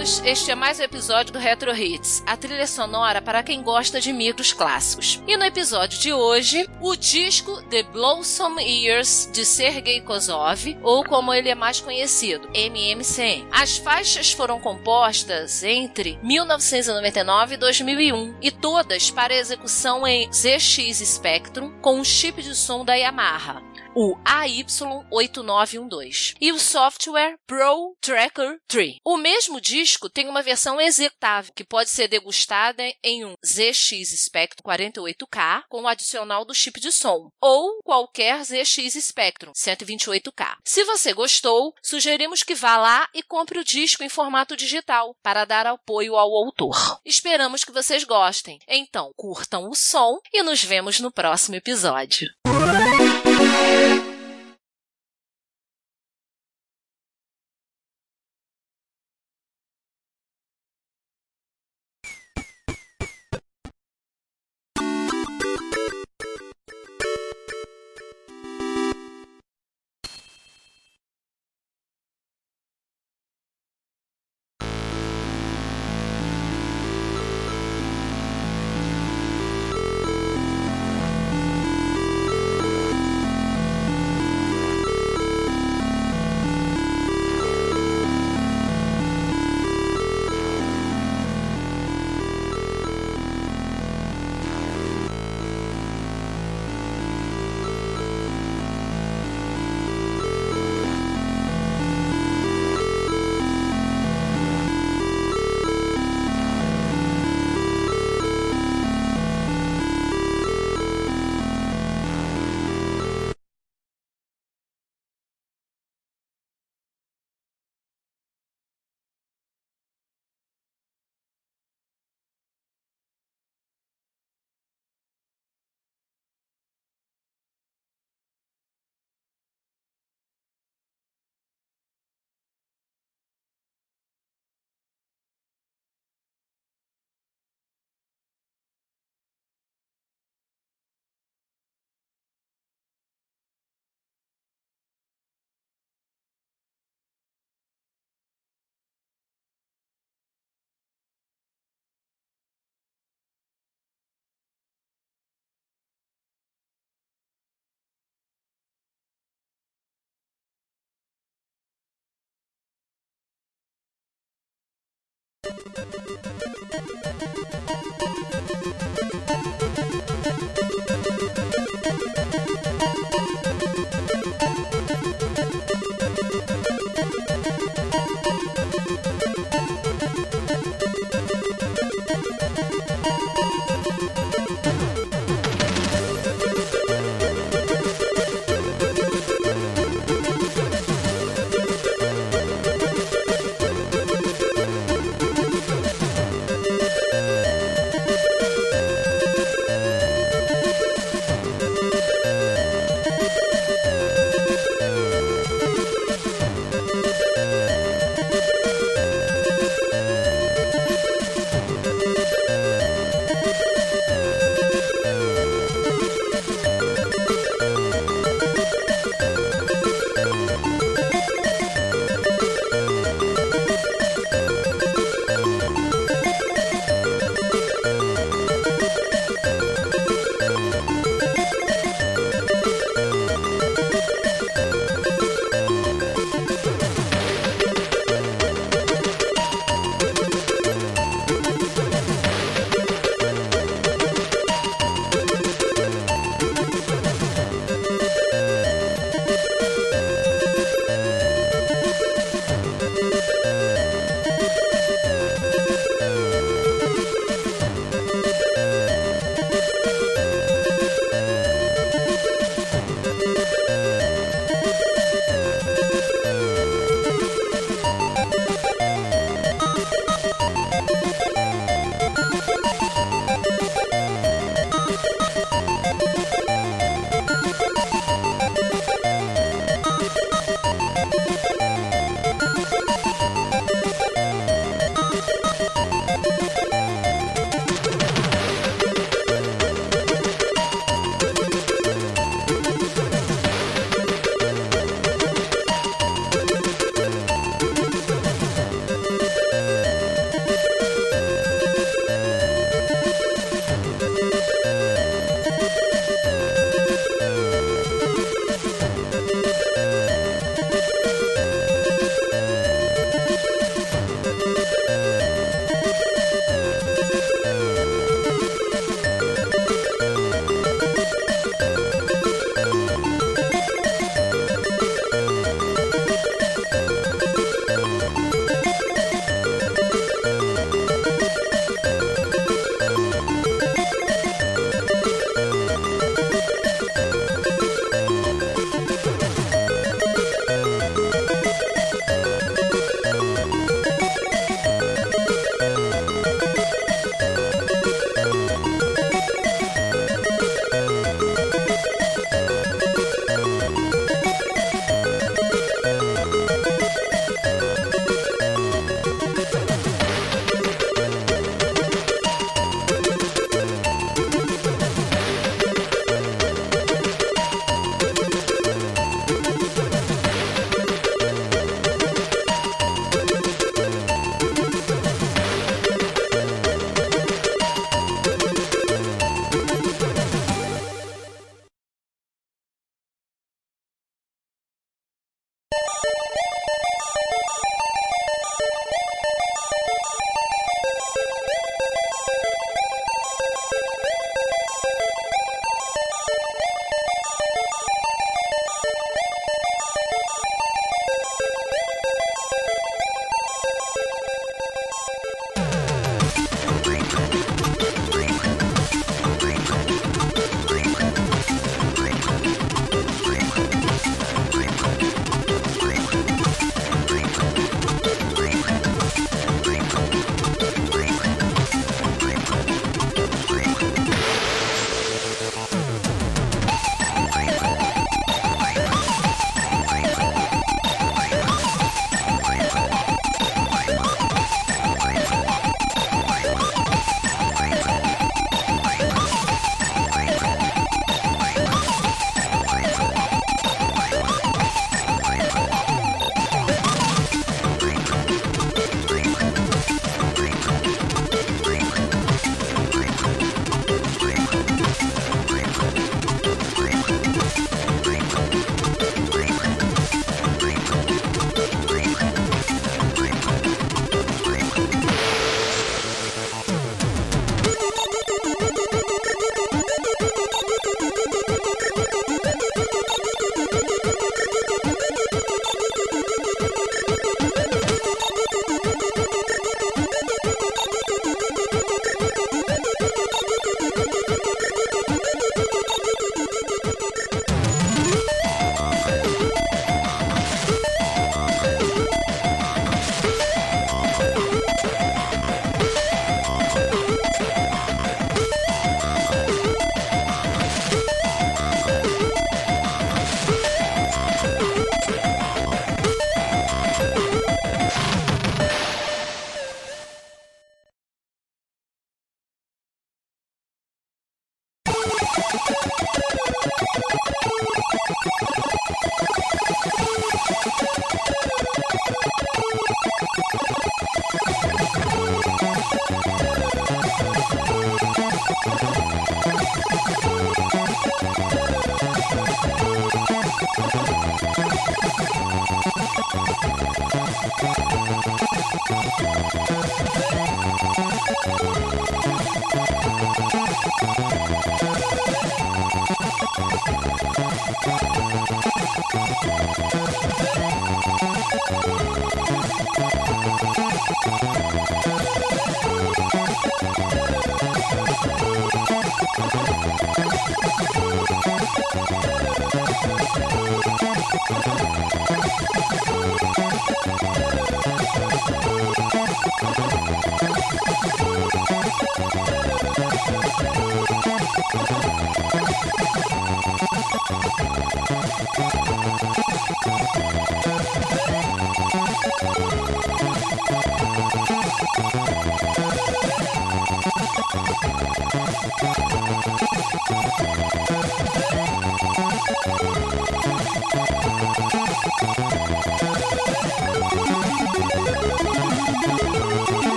Olá a todos, este é mais um episódio do Retro Hits, a trilha sonora para quem gosta de micros clássicos. E no episódio de hoje, o disco The Blossom Years de Sergei Kozov, ou como ele é mais conhecido, MMCM. As faixas foram compostas entre 1999 e 2001 e todas para execução em ZX Spectrum com um chip de som da Yamaha o AY8912 e o software Pro Tracker 3. O mesmo disco tem uma versão executável que pode ser degustada em um ZX Spectrum 48K com o adicional do chip de som ou qualquer ZX Spectrum 128K. Se você gostou, sugerimos que vá lá e compre o disco em formato digital para dar apoio ao autor. Esperamos que vocês gostem. Então, curtam o som e nos vemos no próximo episódio. えっ?